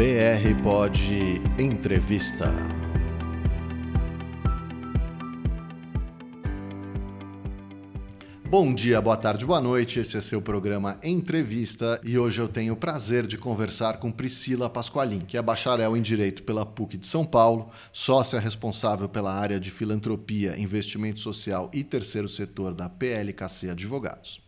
BR Pod Entrevista. Bom dia, boa tarde, boa noite. Esse é seu programa Entrevista e hoje eu tenho o prazer de conversar com Priscila Pasqualin, que é bacharel em Direito pela PUC de São Paulo, sócia responsável pela área de filantropia, investimento social e terceiro setor da PLKC Advogados.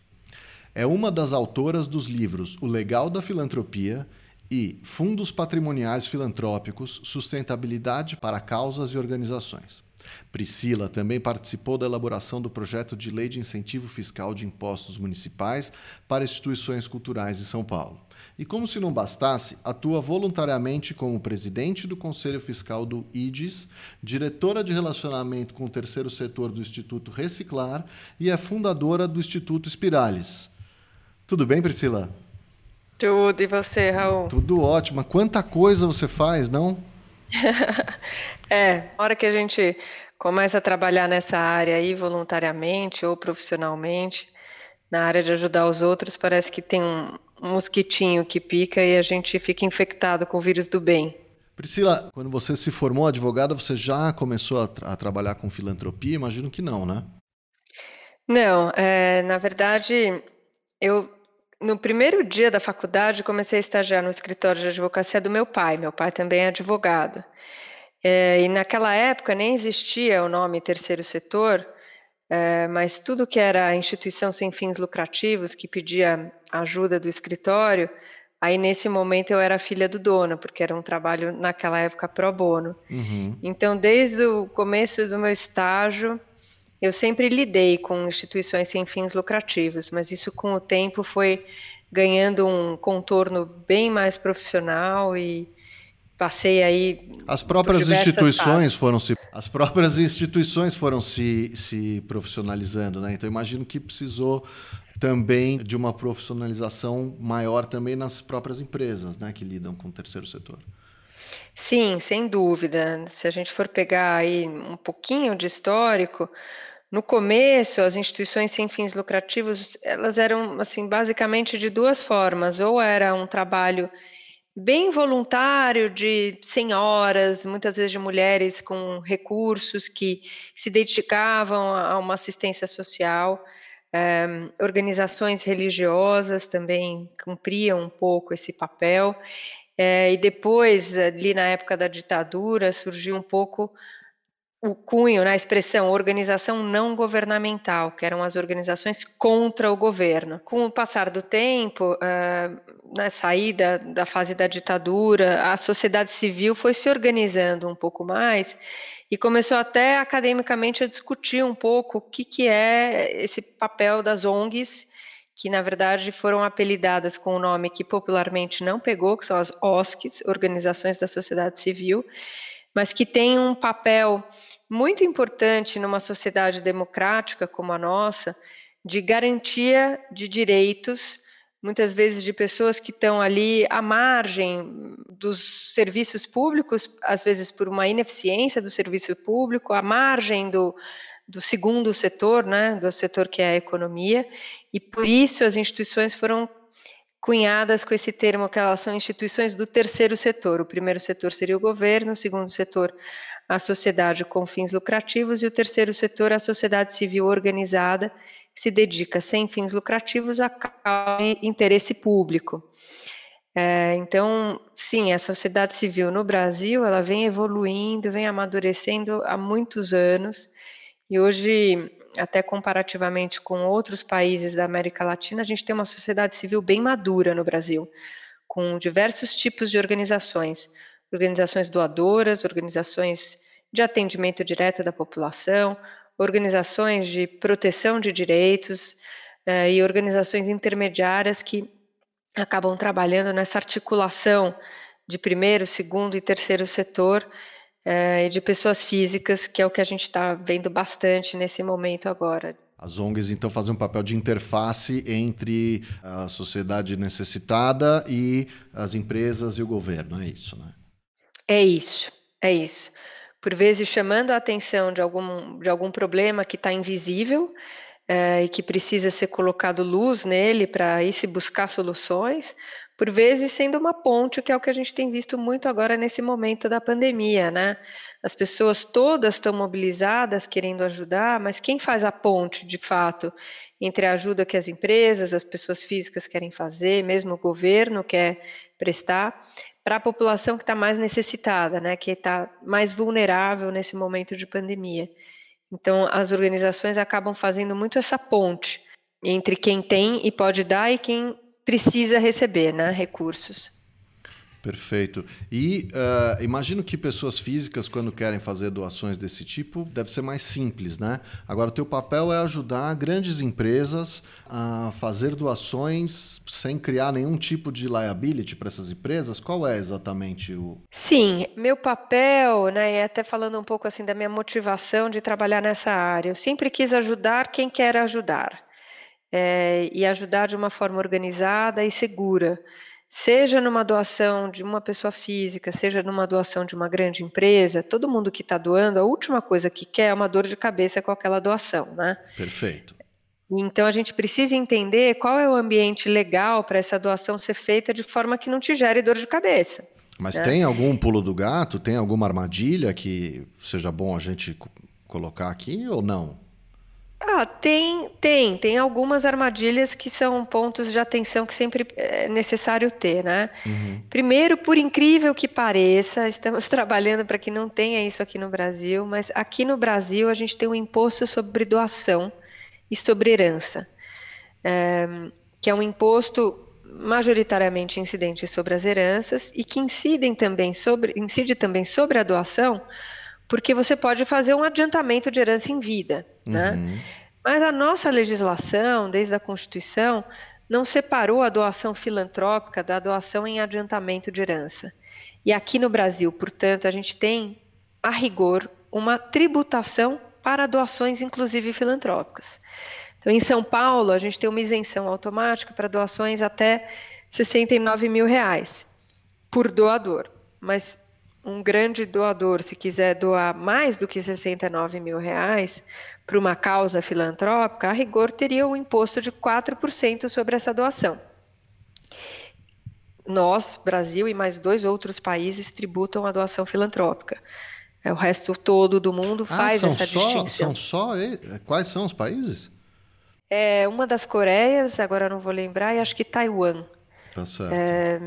É uma das autoras dos livros O Legal da Filantropia e Fundos Patrimoniais Filantrópicos, Sustentabilidade para Causas e Organizações. Priscila também participou da elaboração do projeto de lei de incentivo fiscal de impostos municipais para instituições culturais de São Paulo. E como se não bastasse, atua voluntariamente como presidente do Conselho Fiscal do IDES, diretora de relacionamento com o terceiro setor do Instituto Reciclar e é fundadora do Instituto Espirales. Tudo bem, Priscila? Tudo, e você, Raul? Tudo ótimo. Quanta coisa você faz, não? é, na hora que a gente começa a trabalhar nessa área aí, voluntariamente ou profissionalmente, na área de ajudar os outros, parece que tem um, mosquitinho que pica e a gente fica infectado com o vírus do bem. Priscila, quando você se formou advogada, você já começou a, tra a trabalhar com filantropia? Imagino que não, né? Não, é, na verdade, eu no primeiro dia da faculdade, comecei a estagiar no escritório de advocacia do meu pai. Meu pai também é advogado. É, e naquela época nem existia o nome terceiro setor, é, mas tudo que era instituição sem fins lucrativos que pedia ajuda do escritório, aí nesse momento eu era filha do dono, porque era um trabalho naquela época pro bono. Uhum. Então, desde o começo do meu estágio, eu sempre lidei com instituições sem fins lucrativos, mas isso com o tempo foi ganhando um contorno bem mais profissional e passei aí as próprias instituições foram se as próprias instituições foram se, se profissionalizando, né? Então imagino que precisou também de uma profissionalização maior também nas próprias empresas, né, que lidam com o terceiro setor. Sim, sem dúvida. Se a gente for pegar aí um pouquinho de histórico, no começo, as instituições sem fins lucrativos, elas eram assim basicamente de duas formas, ou era um trabalho bem voluntário de senhoras, muitas vezes de mulheres com recursos que se dedicavam a uma assistência social, eh, organizações religiosas também cumpriam um pouco esse papel, eh, e depois, ali na época da ditadura, surgiu um pouco o cunho, né, a expressão organização não governamental, que eram as organizações contra o governo. Com o passar do tempo, uh, na saída da fase da ditadura, a sociedade civil foi se organizando um pouco mais e começou até academicamente a discutir um pouco o que, que é esse papel das ONGs, que na verdade foram apelidadas com o um nome que popularmente não pegou, que são as OSCs, Organizações da Sociedade Civil, mas que têm um papel muito importante numa sociedade democrática como a nossa, de garantia de direitos, muitas vezes de pessoas que estão ali à margem dos serviços públicos, às vezes por uma ineficiência do serviço público, à margem do, do segundo setor, né, do setor que é a economia, e por isso as instituições foram cunhadas com esse termo que elas são instituições do terceiro setor. O primeiro setor seria o governo, o segundo setor a sociedade com fins lucrativos e o terceiro setor, a sociedade civil organizada, que se dedica sem fins lucrativos a interesse público. É, então, sim, a sociedade civil no Brasil ela vem evoluindo, vem amadurecendo há muitos anos e hoje, até comparativamente com outros países da América Latina, a gente tem uma sociedade civil bem madura no Brasil, com diversos tipos de organizações, organizações doadoras, organizações de atendimento direto da população, organizações de proteção de direitos eh, e organizações intermediárias que acabam trabalhando nessa articulação de primeiro, segundo e terceiro setor e de pessoas físicas, que é o que a gente está vendo bastante nesse momento agora. As ONGs, então, fazem um papel de interface entre a sociedade necessitada e as empresas e o governo, é isso, né? É isso, é isso. Por vezes chamando a atenção de algum, de algum problema que está invisível, é, e que precisa ser colocado luz nele para aí se buscar soluções, por vezes sendo uma ponte, que é o que a gente tem visto muito agora nesse momento da pandemia, né? As pessoas todas estão mobilizadas querendo ajudar, mas quem faz a ponte, de fato, entre a ajuda que as empresas, as pessoas físicas querem fazer, mesmo o governo quer prestar, para a população que está mais necessitada, né? Que está mais vulnerável nesse momento de pandemia. Então, as organizações acabam fazendo muito essa ponte entre quem tem e pode dar e quem precisa receber né, recursos. Perfeito. E uh, imagino que pessoas físicas, quando querem fazer doações desse tipo, deve ser mais simples, né? Agora, o teu papel é ajudar grandes empresas a fazer doações sem criar nenhum tipo de liability para essas empresas. Qual é exatamente o? Sim, meu papel, né, e até falando um pouco assim da minha motivação de trabalhar nessa área, eu sempre quis ajudar quem quer ajudar. É, e ajudar de uma forma organizada e segura seja numa doação de uma pessoa física, seja numa doação de uma grande empresa, todo mundo que está doando, a última coisa que quer é uma dor de cabeça com aquela doação, né? Perfeito. Então a gente precisa entender qual é o ambiente legal para essa doação ser feita de forma que não te gere dor de cabeça. Mas né? tem algum pulo do gato? Tem alguma armadilha que seja bom a gente colocar aqui ou não? Ah, tem, tem, tem algumas armadilhas que são pontos de atenção que sempre é necessário ter, né? Uhum. Primeiro, por incrível que pareça, estamos trabalhando para que não tenha isso aqui no Brasil, mas aqui no Brasil a gente tem um imposto sobre doação e sobre herança, é, que é um imposto majoritariamente incidente sobre as heranças e que incidem também sobre, incide também sobre a doação, porque você pode fazer um adiantamento de herança em vida, né? Uhum. Mas a nossa legislação, desde a Constituição, não separou a doação filantrópica da doação em adiantamento de herança. E aqui no Brasil, portanto, a gente tem, a rigor, uma tributação para doações, inclusive filantrópicas. Então, em São Paulo, a gente tem uma isenção automática para doações até 69 mil reais por doador. Mas um grande doador, se quiser doar mais do que 69 mil reais para uma causa filantrópica, a rigor teria um imposto de 4% sobre essa doação. Nós, Brasil e mais dois outros países tributam a doação filantrópica. É, o resto todo do mundo ah, faz essa só, distinção. São só quais são os países? É uma das Coreias, agora não vou lembrar, e acho que Taiwan. Tá certo. É,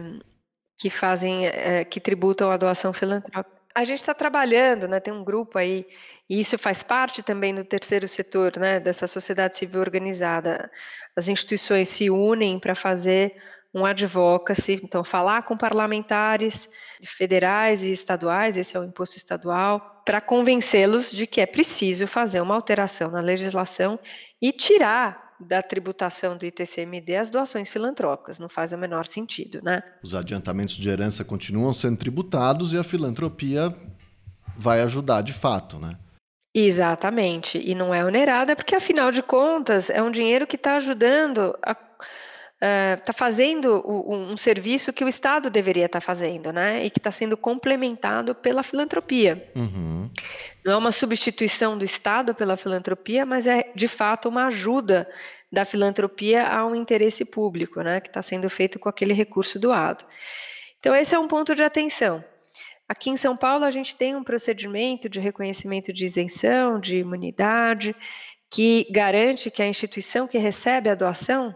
que fazem, é, que tributam a doação filantrópica. A gente está trabalhando, né, tem um grupo aí, e isso faz parte também do terceiro setor, né, dessa sociedade civil organizada. As instituições se unem para fazer um advocacy, então falar com parlamentares federais e estaduais, esse é o imposto estadual, para convencê-los de que é preciso fazer uma alteração na legislação e tirar da tributação do ITCMD as doações filantrópicas, não faz o menor sentido, né? Os adiantamentos de herança continuam sendo tributados e a filantropia vai ajudar de fato, né? Exatamente, e não é onerada porque afinal de contas é um dinheiro que está ajudando a está uh, fazendo o, um serviço que o Estado deveria estar tá fazendo, né? E que está sendo complementado pela filantropia. Uhum. Não é uma substituição do Estado pela filantropia, mas é de fato uma ajuda da filantropia a um interesse público, né? Que está sendo feito com aquele recurso doado. Então, esse é um ponto de atenção. Aqui em São Paulo, a gente tem um procedimento de reconhecimento de isenção, de imunidade, que garante que a instituição que recebe a doação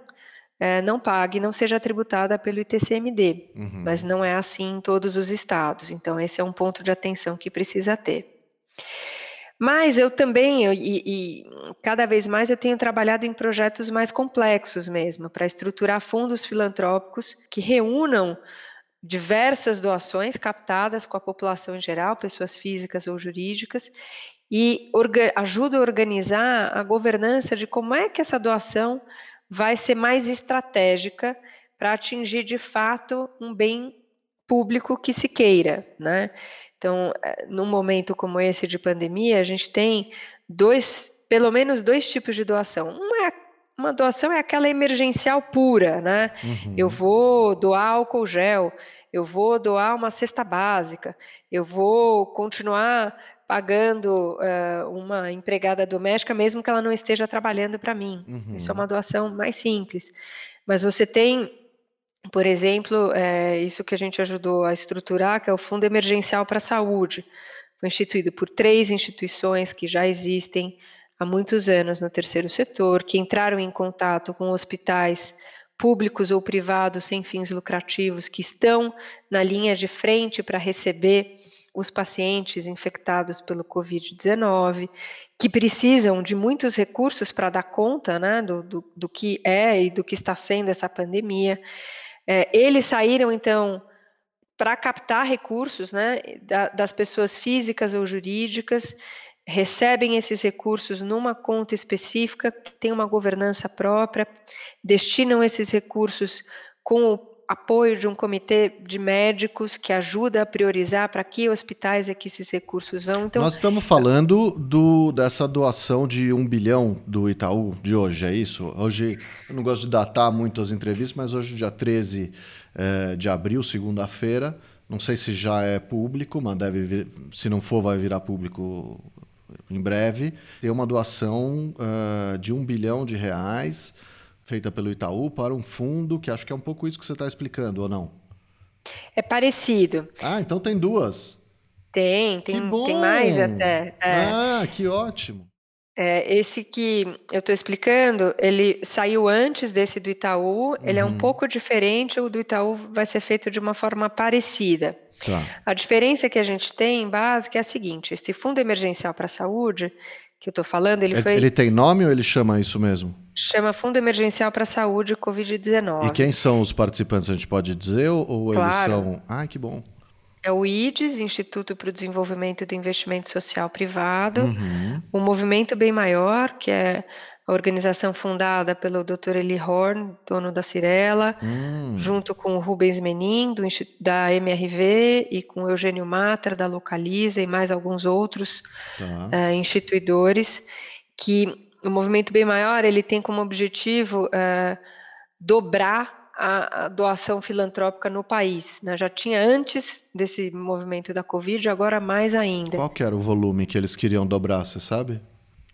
é, não pague, não seja tributada pelo ITCMD, uhum. mas não é assim em todos os estados. Então, esse é um ponto de atenção que precisa ter. Mas eu também, eu, e, e, cada vez mais eu tenho trabalhado em projetos mais complexos mesmo, para estruturar fundos filantrópicos que reúnam diversas doações captadas com a população em geral, pessoas físicas ou jurídicas, e ajuda a organizar a governança de como é que essa doação vai ser mais estratégica para atingir de fato um bem público que se queira, né? Então, eh, num momento como esse de pandemia, a gente tem dois, pelo menos dois tipos de doação. Uma é uma doação é aquela emergencial pura, né? Uhum. Eu vou doar álcool gel, eu vou doar uma cesta básica, eu vou continuar pagando uh, uma empregada doméstica, mesmo que ela não esteja trabalhando para mim. Uhum. Isso é uma doação mais simples. Mas você tem, por exemplo, é, isso que a gente ajudou a estruturar, que é o Fundo Emergencial para a Saúde. Foi instituído por três instituições que já existem há muitos anos no terceiro setor, que entraram em contato com hospitais públicos ou privados sem fins lucrativos que estão na linha de frente para receber os pacientes infectados pelo Covid-19, que precisam de muitos recursos para dar conta né, do, do, do, que é e do que está sendo essa pandemia. É, eles saíram, então, para captar recursos né, das pessoas físicas ou jurídicas recebem esses recursos numa conta específica, que tem uma governança própria, destinam esses recursos com o apoio de um comitê de médicos que ajuda a priorizar para que hospitais é que esses recursos vão. Então, Nós estamos falando do, dessa doação de um bilhão do Itaú de hoje, é isso? Hoje, eu não gosto de datar muito as entrevistas, mas hoje, dia 13 é, de abril, segunda-feira, não sei se já é público, mas deve vir, se não for, vai virar público em breve, ter uma doação uh, de um bilhão de reais feita pelo Itaú para um fundo, que acho que é um pouco isso que você está explicando, ou não? É parecido. Ah, então tem duas. Tem, tem, tem mais até. É. Ah, que ótimo. É, esse que eu estou explicando, ele saiu antes desse do Itaú, uhum. ele é um uhum. pouco diferente, o do Itaú vai ser feito de uma forma parecida. Tá. A diferença que a gente tem básica é a seguinte: esse fundo emergencial para a saúde que eu estou falando, ele, ele foi. Ele tem nome ou ele chama isso mesmo? Chama Fundo Emergencial para a Saúde Covid-19. E quem são os participantes? A gente pode dizer ou claro. eles são? Ah, que bom. É o IDES, Instituto para o Desenvolvimento do Investimento Social Privado, uhum. o Movimento Bem Maior, que é a organização fundada pelo Dr. Eli Horn, dono da Cirela, hum. junto com o Rubens Menin, do, da MRV, e com o Eugênio Matra, da Localiza, e mais alguns outros tá. uh, instituidores, que o Movimento Bem Maior ele tem como objetivo uh, dobrar a, doação filantrópica no país. Né? Já tinha antes desse movimento da Covid, agora mais ainda. Qual que era o volume que eles queriam dobrar, você sabe?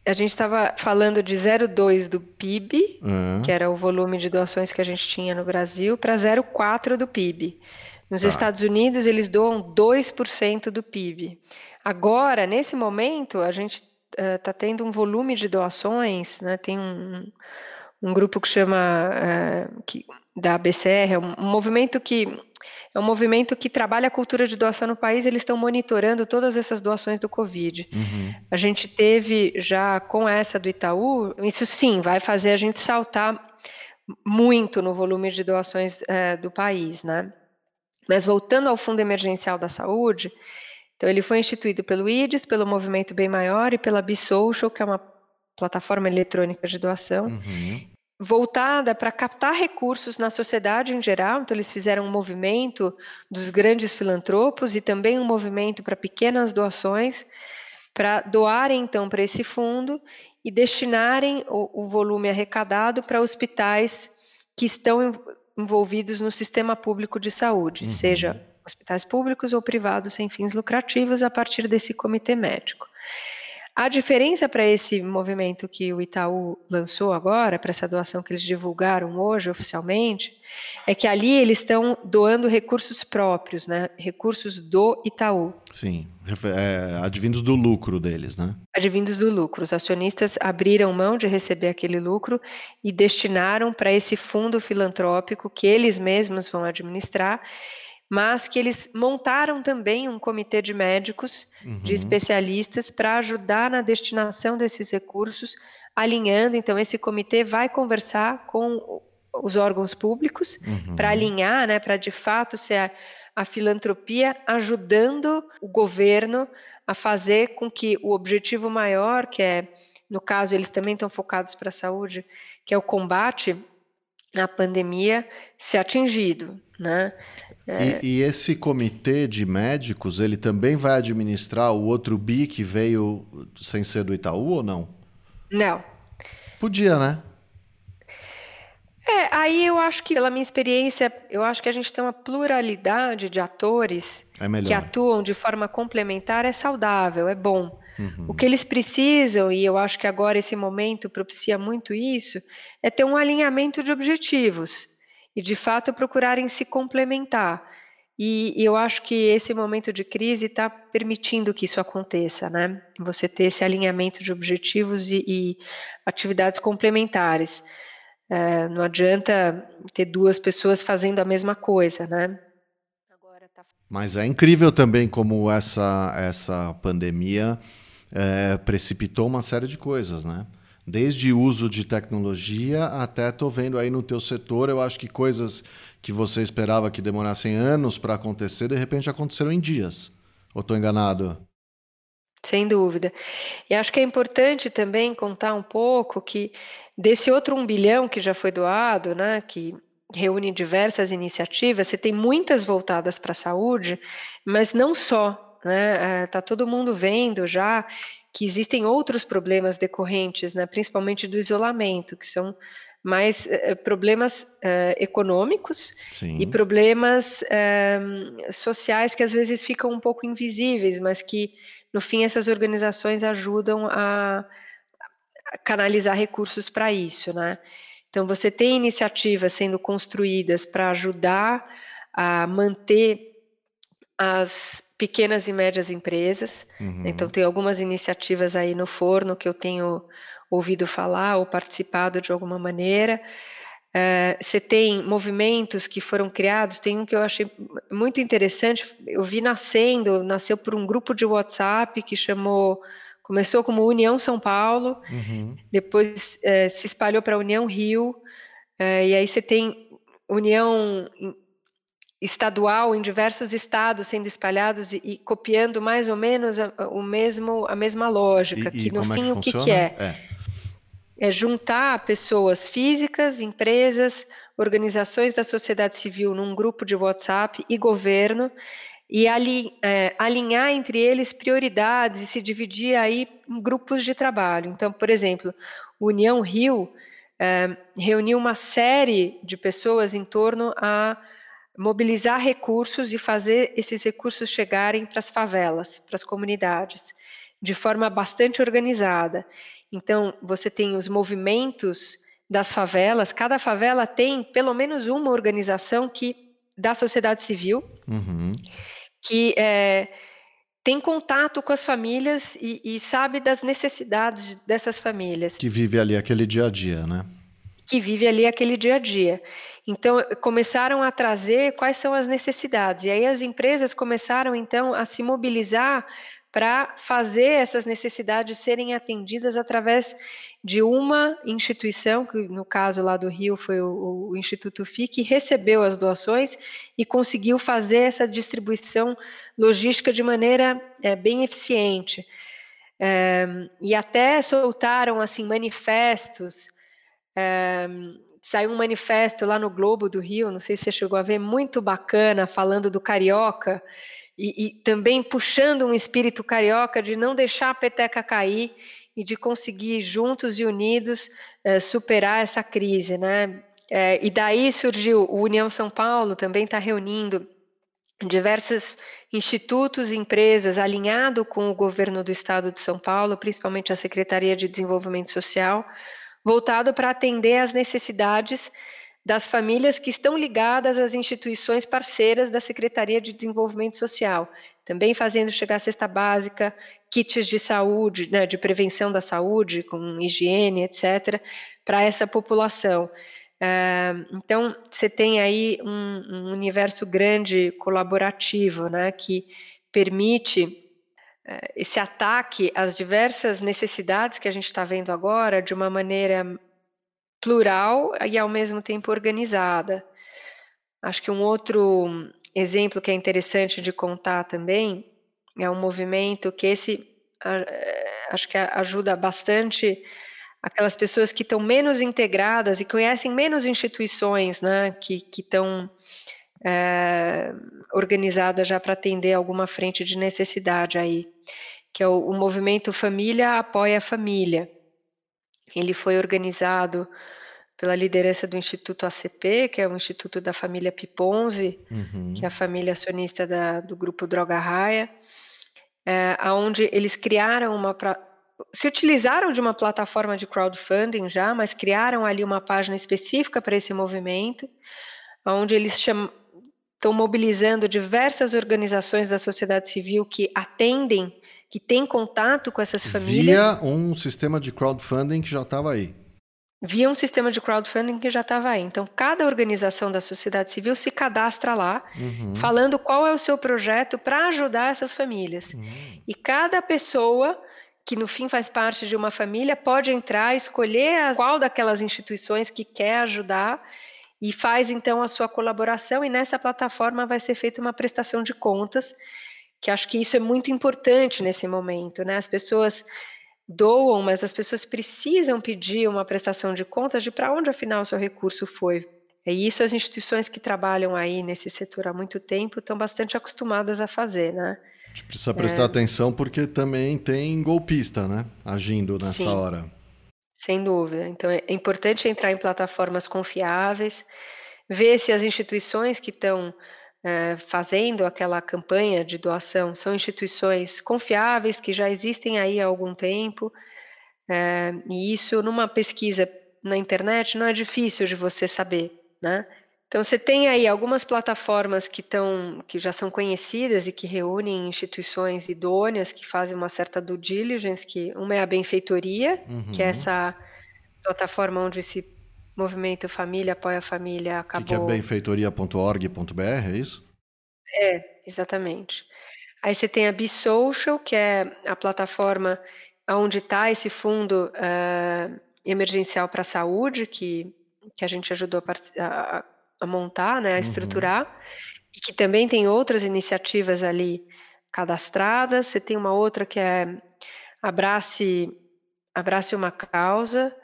A gente estava falando de 0,2 do PIB, uhum. que era o volume de doações que a gente tinha no Brasil, para 0,4 do PIB. Nos tá. Estados Unidos, eles doam 2% do PIB. Agora, nesse momento, a gente está uh, tendo um volume de doações, né? tem um, um grupo que chama uh, que, da BCR, é um, um movimento que é um movimento que trabalha a cultura de doação no país, eles estão monitorando todas essas doações do Covid. Uhum. A gente teve já com essa do Itaú, isso sim vai fazer a gente saltar muito no volume de doações é, do país, né? Mas voltando ao Fundo Emergencial da Saúde, então ele foi instituído pelo IDES, pelo Movimento Bem Maior e pela BeSocial, que é uma plataforma eletrônica de doação. Uhum voltada para captar recursos na sociedade em geral. Então, eles fizeram um movimento dos grandes filantropos e também um movimento para pequenas doações, para doarem então para esse fundo e destinarem o, o volume arrecadado para hospitais que estão envolvidos no sistema público de saúde, uhum. seja hospitais públicos ou privados sem fins lucrativos, a partir desse comitê médico. A diferença para esse movimento que o Itaú lançou agora, para essa doação que eles divulgaram hoje oficialmente, é que ali eles estão doando recursos próprios, né? Recursos do Itaú. Sim, é, advindos do lucro deles, né? Advindos do lucro. Os acionistas abriram mão de receber aquele lucro e destinaram para esse fundo filantrópico que eles mesmos vão administrar mas que eles montaram também um comitê de médicos, uhum. de especialistas, para ajudar na destinação desses recursos, alinhando. Então, esse comitê vai conversar com os órgãos públicos uhum. para alinhar, né, para de fato ser a, a filantropia ajudando o governo a fazer com que o objetivo maior, que é, no caso, eles também estão focados para a saúde, que é o combate à pandemia, ser atingido, né? É... E, e, esse comitê de médicos, ele também vai administrar o outro BI que veio sem ser do Itaú ou não? Não. Podia, né? É, aí eu acho que, pela minha experiência, eu acho que a gente tem uma pluralidade de atores é que atuam de forma complementar, é saudável, é bom. Uhum. O que eles precisam, e eu acho que agora esse momento propicia muito isso, é ter um alinhamento de objetivos e, de fato, procurarem se complementar. E, e eu acho que esse momento de crise está permitindo que isso aconteça, né? Você ter esse alinhamento de objetivos e, e atividades complementares. É, não adianta ter duas pessoas fazendo a mesma coisa, né? Tá... Mas é incrível também como essa, essa pandemia é, precipitou uma série de coisas, né? Desde uso de tecnologia até estou vendo aí no teu setor, eu acho que coisas que você esperava que demorassem anos para acontecer, de repente aconteceram em dias. Ou estou enganado? Sem dúvida. E acho que é importante também contar um pouco que desse outro um bilhão que já foi doado, né, que reúne diversas iniciativas, você tem muitas voltadas para a saúde, mas não só. Né? Está todo mundo vendo já que existem outros problemas decorrentes, né, principalmente do isolamento, que são mais uh, problemas uh, econômicos Sim. e problemas uh, sociais que às vezes ficam um pouco invisíveis, mas que no fim essas organizações ajudam a, a canalizar recursos para isso, né? Então você tem iniciativas sendo construídas para ajudar a manter as pequenas e médias empresas. Uhum. Então tem algumas iniciativas aí no forno que eu tenho ouvido falar ou participado de alguma maneira. Uh, você tem movimentos que foram criados, tem um que eu achei muito interessante, eu vi nascendo, nasceu por um grupo de WhatsApp que chamou, começou como União São Paulo, uhum. depois uh, se espalhou para União Rio, uh, e aí você tem União estadual em diversos estados sendo espalhados e, e copiando mais ou menos a, o mesmo a mesma lógica, e, que no é fim que o que, que é? é? é juntar pessoas físicas, empresas, organizações da sociedade civil num grupo de WhatsApp e governo e ali, é, alinhar entre eles prioridades e se dividir aí em grupos de trabalho. Então, por exemplo, União Rio é, reuniu uma série de pessoas em torno a mobilizar recursos e fazer esses recursos chegarem para as favelas, para as comunidades, de forma bastante organizada. Então, você tem os movimentos das favelas, cada favela tem pelo menos uma organização que da sociedade civil uhum. que é, tem contato com as famílias e, e, sabe das necessidades dessas famílias. Que vive ali aquele dia a dia, né? Que vive ali aquele dia a dia. Então, começaram a trazer quais são as necessidades. E aí as empresas começaram, então, a se mobilizar para fazer essas necessidades serem atendidas através de uma instituição, que no caso lá do Rio foi o, o Instituto FI, que recebeu as doações e conseguiu fazer essa distribuição logística de maneira é, bem eficiente. É, e até soltaram assim manifestos é, saiu um manifesto lá no Globo do Rio, não sei se você chegou a ver, muito bacana, falando do carioca e, e também puxando um espírito carioca de não deixar a peteca cair e de conseguir juntos e unidos é, superar essa crise, né? É, e daí surgiu o União São Paulo, também está reunindo diversos institutos e empresas alinhado com o governo do estado de São Paulo, principalmente a Secretaria de Desenvolvimento Social, voltado para atender às necessidades das famílias que estão ligadas às instituições parceiras da Secretaria de Desenvolvimento Social, também fazendo chegar cesta básica, kits de saúde, né, de prevenção da saúde, com higiene, etc., para essa população. Uh, então, você tem aí um, um, universo grande colaborativo, né, que permite esse ataque às diversas necessidades que a gente está vendo agora de uma maneira plural e ao mesmo tempo organizada. Acho que um outro exemplo que é interessante de contar também é um movimento que esse eh, acho que ajuda bastante aquelas pessoas que estão menos integradas e conhecem menos instituições, né, que estão é, organizada já para atender alguma frente de necessidade aí, que é o, o movimento Família Apoia a Família. Ele foi organizado pela liderança do Instituto ACP, que é o Instituto da família Piponzi, uhum. que é a família acionista da, do grupo Droga Raia, é, onde eles criaram uma. Se utilizaram de uma plataforma de crowdfunding já, mas criaram ali uma página específica para esse movimento, onde eles chamam, estão mobilizando diversas organizações da sociedade civil que atendem, que têm contato com essas famílias. Via um sistema de crowdfunding que já estava aí via um sistema de crowdfunding que já estava aí. Então, cada organização da sociedade civil se cadastra lá, uhum. falando qual é o seu projeto para ajudar essas famílias. Uhum. E cada pessoa que no fim faz parte de uma família pode entrar, escolher qual daquelas instituições que quer ajudar e faz então a sua colaboração e nessa plataforma vai ser feita uma prestação de contas, que acho que isso é muito importante nesse momento, né? As pessoas doam, mas as pessoas precisam pedir uma prestação de contas de para onde afinal o seu recurso foi. E isso as instituições que trabalham aí nesse setor há muito tempo estão bastante acostumadas a fazer, né? A gente precisa prestar é... atenção porque também tem golpista, né? Agindo nessa Sim, hora. Sem dúvida. Então é importante entrar em plataformas confiáveis, ver se as instituições que estão é, fazendo aquela campanha de doação são instituições confiáveis que já existem aí há algum tempo, é, e isso numa pesquisa na internet não é difícil de você saber, né? Então você tem aí algumas plataformas que estão, que já são conhecidas e que reúnem instituições idôneas que fazem uma certa due diligence, que uma é a benfeitoria, uhum. que é uhum. essa plataforma onde esse movimento Família Apoia a Família acabou. Que, que é benfeitoria.org.br, é isso? É, exatamente. Aí você tem a BeSocial, que é a plataforma onde está esse fundo uh, emergencial para a saúde, que, que a gente ajudou a, a, a montar, né, a uhum. estruturar, e que também tem outras iniciativas ali cadastradas. Você tem uma outra que é Abrace, Abrace uma Causa,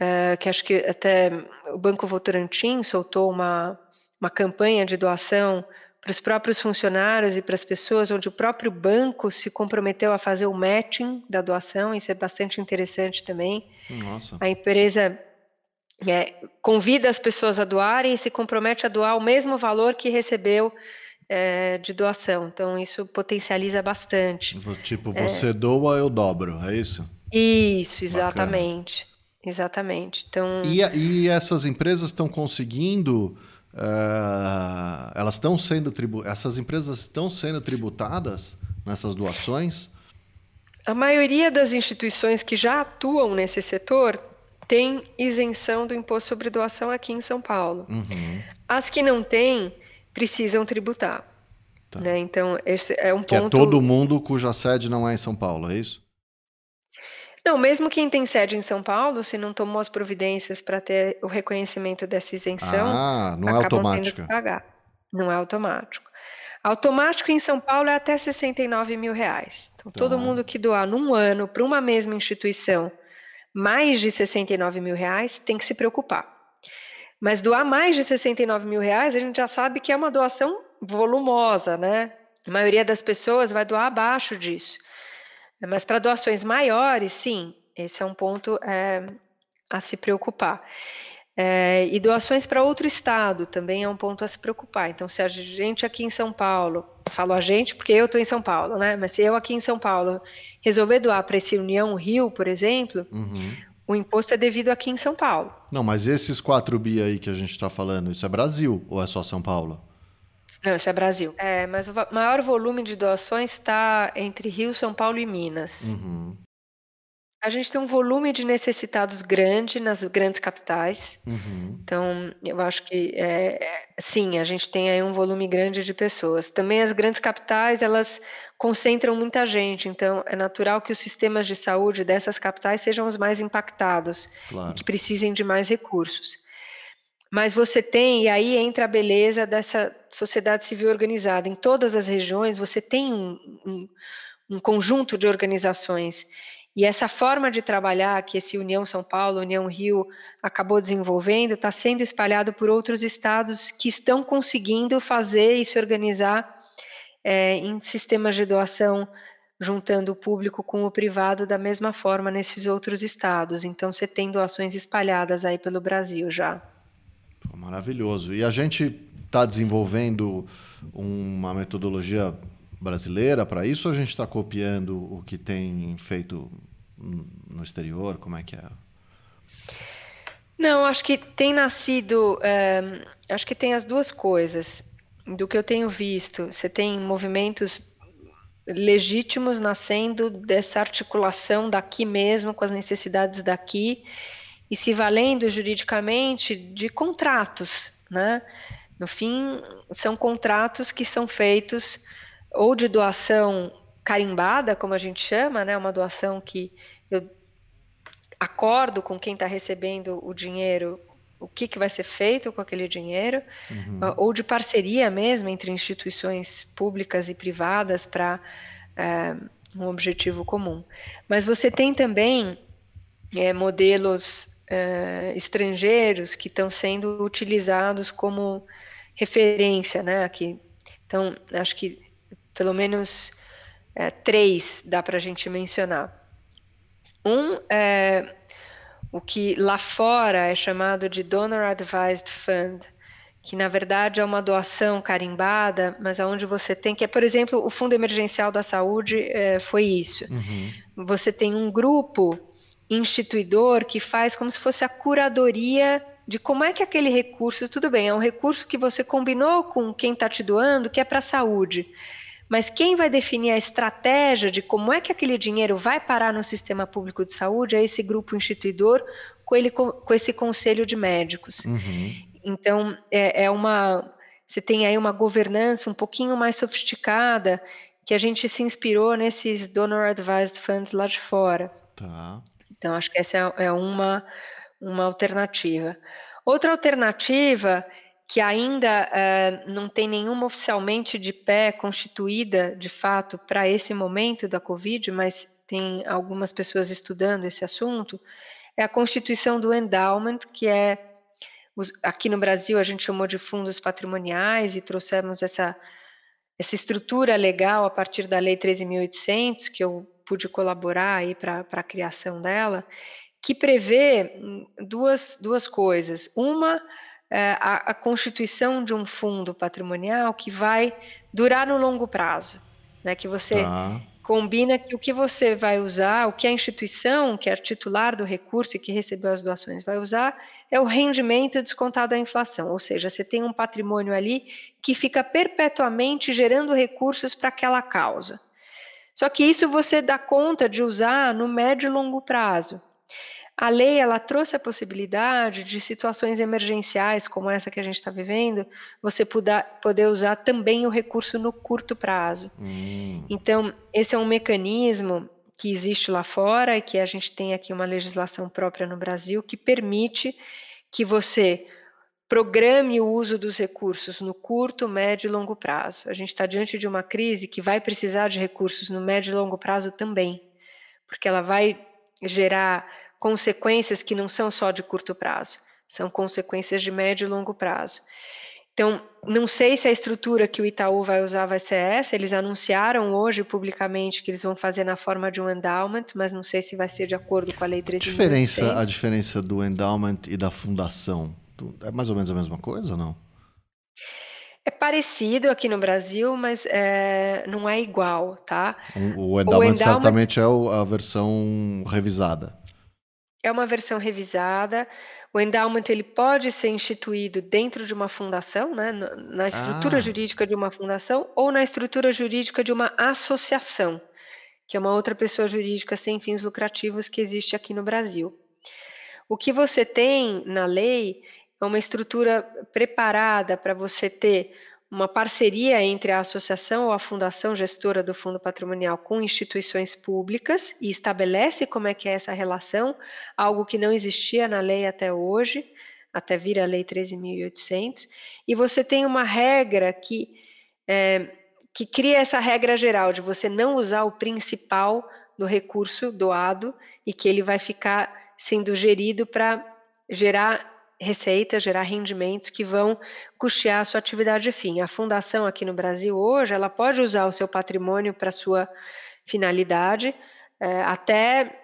uh, que acho que até o Banco Votorantim soltou uma, uma campanha de doação para os próprios funcionários e para as pessoas, onde o próprio banco se comprometeu a fazer o matching da doação, isso é bastante interessante também. Nossa. A empresa é, convida as pessoas a doarem e se compromete a doar o mesmo valor que recebeu é, de doação. Então, isso potencializa bastante. Tipo, você é. doa, eu dobro, é isso? Isso, exatamente. Bacana. Exatamente. Então... E, e essas empresas estão conseguindo Uh, elas estão sendo tribu essas empresas estão sendo tributadas nessas doações? A maioria das instituições que já atuam nesse setor tem isenção do imposto sobre doação aqui em São Paulo. Uhum. As que não têm precisam tributar. Tá. Né? Então, esse é um que ponto. Que é todo mundo cuja sede não é em São Paulo, é isso? Não, mesmo quem tem sede em São Paulo, se não tomou as providências para ter o reconhecimento dessa isenção, ah, não é automático. pagar. Não é automático. Automático em São Paulo é até 69 mil reais. Então, todo tá. mundo que doar num ano para uma mesma instituição mais de 69 mil reais tem que se preocupar. Mas doar mais de 69 mil reais, a gente já sabe que é uma doação volumosa, né? A maioria das pessoas vai doar abaixo disso. Mas para doações maiores, sim, esse é um ponto é, a se preocupar. É, e doações para outro estado também é um ponto a se preocupar. Então, se a gente aqui em São Paulo, falo a gente porque eu estou em São Paulo, né? Mas se eu aqui em São Paulo resolver doar para esse União Rio, por exemplo, uhum. o imposto é devido aqui em São Paulo. Não, mas esses 4 bi aí que a gente está falando, isso é Brasil ou é só São Paulo? Não, isso é Brasil. É, mas o maior volume de doações está entre Rio, São Paulo e Minas. Uhum. A gente tem um volume de necessitados grande nas grandes capitais. Uhum. Então, eu acho que é, sim, a gente tem aí um volume grande de pessoas. Também as grandes capitais, elas concentram muita gente, então é natural que os sistemas de saúde dessas capitais sejam os mais impactados claro. e que precisem de mais recursos. Mas você tem, e aí entra a beleza dessa sociedade civil organizada. Em todas as regiões, você tem um, um, um conjunto de organizações. E essa forma de trabalhar que esse União São Paulo, União Rio acabou desenvolvendo, está sendo espalhado por outros estados que estão conseguindo fazer e se organizar é, em sistemas de doação juntando o público com o privado da mesma forma nesses outros estados. Então, você tem doações espalhadas aí pelo Brasil já. Maravilhoso. E a gente está desenvolvendo uma metodologia brasileira para isso ou a gente está copiando o que tem feito no exterior? Como é que é? Não, acho que tem nascido, é, acho que tem as duas coisas. Do que eu tenho visto, você tem movimentos legítimos nascendo dessa articulação daqui mesmo com as necessidades daqui e se valendo juridicamente de contratos, né? No fim, são contratos que são feitos ou de doação carimbada, como a gente chama, né? Uma doação que eu acordo com quem está recebendo o dinheiro o que, que vai ser feito com aquele dinheiro, uhum. Ou de parceria mesmo entre instituições públicas e privadas para é, um objetivo comum. Mas você tem também é, modelos é, estrangeiros que estão sendo utilizados como referência, né? Aqui. Então, acho que pelo menos é, três dá para a gente mencionar. Um é o que lá fora é chamado de Donor Advised Fund, que na verdade é uma doação carimbada, mas aonde você tem que é, por exemplo, o Fundo Emergencial da Saúde é, foi isso. Uhum. Você tem um grupo instituidor que faz como se fosse a curadoria de como é que aquele recurso, tudo bem, é um recurso que você combinou com quem está te doando, que é para a saúde. Mas quem vai definir a estratégia de como é que aquele dinheiro vai parar no sistema público de saúde é esse grupo instituidor com, ele, com esse conselho de médicos. Uhum. Então, é, é uma. Você tem aí uma governança um pouquinho mais sofisticada que a gente se inspirou nesses donor advised funds lá de fora. Tá. Então, acho que essa é, é uma, uma alternativa. Outra alternativa que ainda uh, não tem nenhuma oficialmente de pé constituída, de fato, para esse momento da Covid, mas tem algumas pessoas estudando esse assunto, é a constituição do endowment, que é, aqui no Brasil a gente chamou de fundos patrimoniais e trouxemos essa, essa estrutura legal a partir da Lei 13.800, que eu pude colaborar aí para a criação dela, que prevê hum, duas, duas coisas. Uma, é, a, a constituição de um fundo patrimonial que vai durar no longo prazo, né? Que você tá. combina que o que você vai usar, o que a instituição, que é titular do recurso e que recebeu as doações, vai usar, é o rendimento descontado da inflação. Ou seja, você tem um patrimônio ali que fica perpetuamente gerando recursos para aquela causa. Só que isso você dá conta de usar no médio e longo prazo. A lei ela trouxe a possibilidade de situações emergenciais como essa que a gente está vivendo, você poder, poder usar também o recurso no curto prazo. Hum. Então, esse é um mecanismo que existe lá fora e que a gente tem aqui uma legislação própria no Brasil que permite que você programe o uso dos recursos no curto, médio e longo prazo. A gente está diante de uma crise que vai precisar de recursos no médio e longo prazo também, porque ela vai gerar consequências que não são só de curto prazo, são consequências de médio e longo prazo. Então, não sei se a estrutura que o Itaú vai usar vai ser essa. Eles anunciaram hoje publicamente que eles vão fazer na forma de um endowment, mas não sei se vai ser de acordo com a lei 13.600. Diferença, a diferença do endowment e da fundação é mais ou menos a mesma coisa ou não? É parecido aqui no Brasil, mas é, não é igual, tá? O, o, endowment, endowment certamente é a versão revisada é uma versão revisada. O endowment ele pode ser instituído dentro de uma fundação, né, na estrutura ah. jurídica de uma fundação ou na estrutura jurídica de uma associação, que é uma outra pessoa jurídica sem fins lucrativos que existe aqui no Brasil. O que você tem na lei é uma estrutura preparada para você ter uma parceria entre a associação ou a fundação gestora do fundo patrimonial com instituições públicas e estabelece como é que é essa relação, algo que não existia na lei até hoje, até vir a lei 13.800, e você tem uma regra que, é, que cria essa regra geral de você não usar o principal do recurso doado e que ele vai ficar sendo gerido para gerar receita, gerar rendimentos que vão custear a sua atividade fim. A fundação aqui no Brasil hoje, ela pode usar o seu patrimônio para sua finalidade, é, até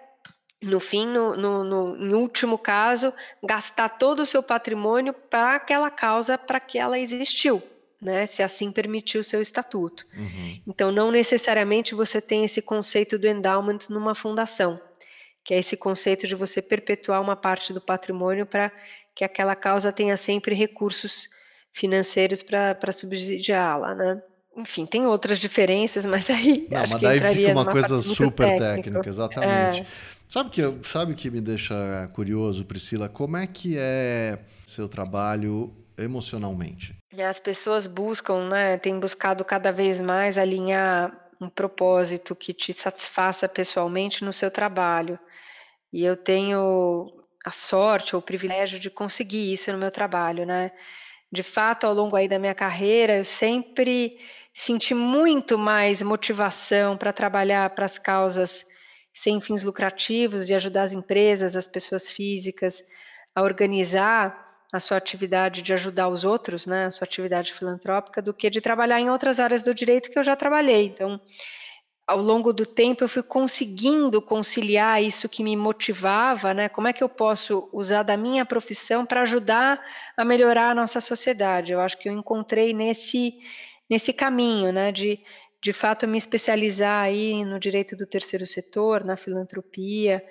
no fim, no, no, no, em último caso, gastar todo o seu patrimônio para aquela causa para que ela existiu, né? Se assim permitiu o seu estatuto. Uhum. Então, não necessariamente você tem esse conceito do endowment numa fundação, que é esse conceito de você perpetuar uma parte do patrimônio para que aquela causa tenha sempre recursos financeiros para subsidiá-la, né? Enfim, tem outras diferenças, mas aí Não, acho mas que daí fica uma coisa super técnica, exatamente. É. Sabe que sabe que me deixa curioso, Priscila? Como é que é seu trabalho emocionalmente? E as pessoas buscam, né? Têm buscado cada vez mais alinhar um propósito que te satisfaça pessoalmente no seu trabalho. E eu tenho a sorte ou o privilégio de conseguir isso no meu trabalho, né? De fato, ao longo aí da minha carreira, eu sempre senti muito mais motivação para trabalhar para as causas sem fins lucrativos, de ajudar as empresas, as pessoas físicas a organizar a sua atividade de ajudar os outros, né, a sua atividade filantrópica, do que de trabalhar em outras áreas do direito que eu já trabalhei. Então, ao longo do tempo, eu fui conseguindo conciliar isso que me motivava, né? Como é que eu posso usar da minha profissão para ajudar a melhorar a nossa sociedade? Eu acho que eu encontrei nesse nesse caminho, né, de de fato me especializar aí no direito do terceiro setor, na filantropia.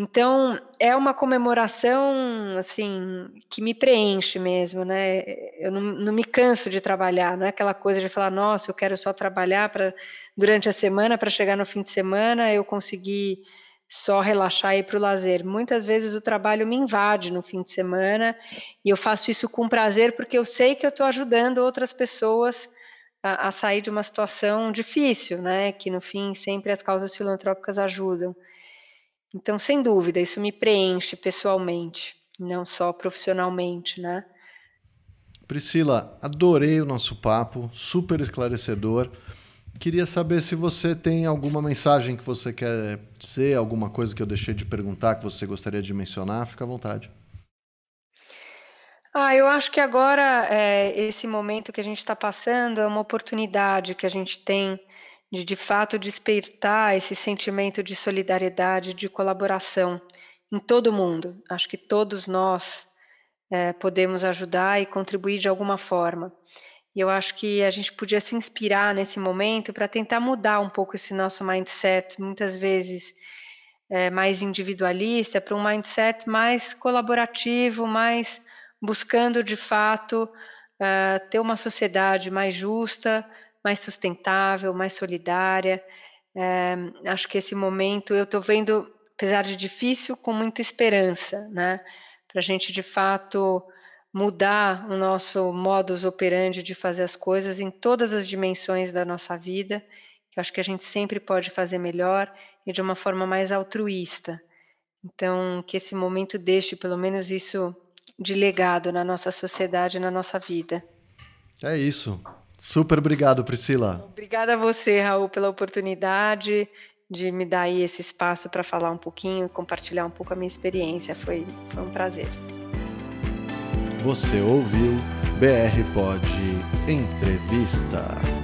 Então, é uma comemoração, assim, que me preenche mesmo, né? Eu não, não, me canso de trabalhar, não é aquela coisa de falar, nossa, eu quero só trabalhar para durante a semana para chegar no fim de semana eu conseguir só relaxar e ir para o lazer. Muitas vezes o trabalho me invade no fim de semana e eu faço isso com prazer porque eu sei que eu estou ajudando outras pessoas a, a, sair de uma situação difícil, né? Que no fim sempre as causas filantrópicas ajudam. Então, sem dúvida, isso me preenche pessoalmente, não só profissionalmente, né? Priscila, adorei o nosso papo, super esclarecedor. Queria saber se você tem alguma mensagem que você quer dizer, alguma coisa que eu deixei de perguntar que você gostaria de mencionar, fica à vontade. Ah, eu acho que agora, eh, esse momento que a gente está passando é uma oportunidade que a gente tem de, de fato, despertar esse sentimento de solidariedade, de colaboração em todo mundo. Acho que todos nós eh, podemos ajudar e contribuir de alguma forma. E eu acho que a gente podia se inspirar nesse momento para tentar mudar um pouco esse nosso mindset, muitas vezes eh, mais individualista, para um mindset mais colaborativo, mais buscando de fato uh, ter uma sociedade mais justa, mais sustentável, mais solidária. Uh, acho que esse momento eu estou vendo, apesar de difícil, com muita esperança, né? Para a gente de fato mudar o nosso modus operandi de fazer as coisas em todas as dimensões da nossa vida, que eu acho que a gente sempre pode fazer melhor e de uma forma mais altruísta. Então, que esse momento deixe pelo menos isso de legado na nossa sociedade, na nossa vida. É isso. Super obrigado, Priscila. Obrigada a você, Raul, pela oportunidade de me dar aí esse espaço para falar um pouquinho e compartilhar um pouco a minha experiência. Foi, foi um prazer. Você ouviu BR Pod Entrevista.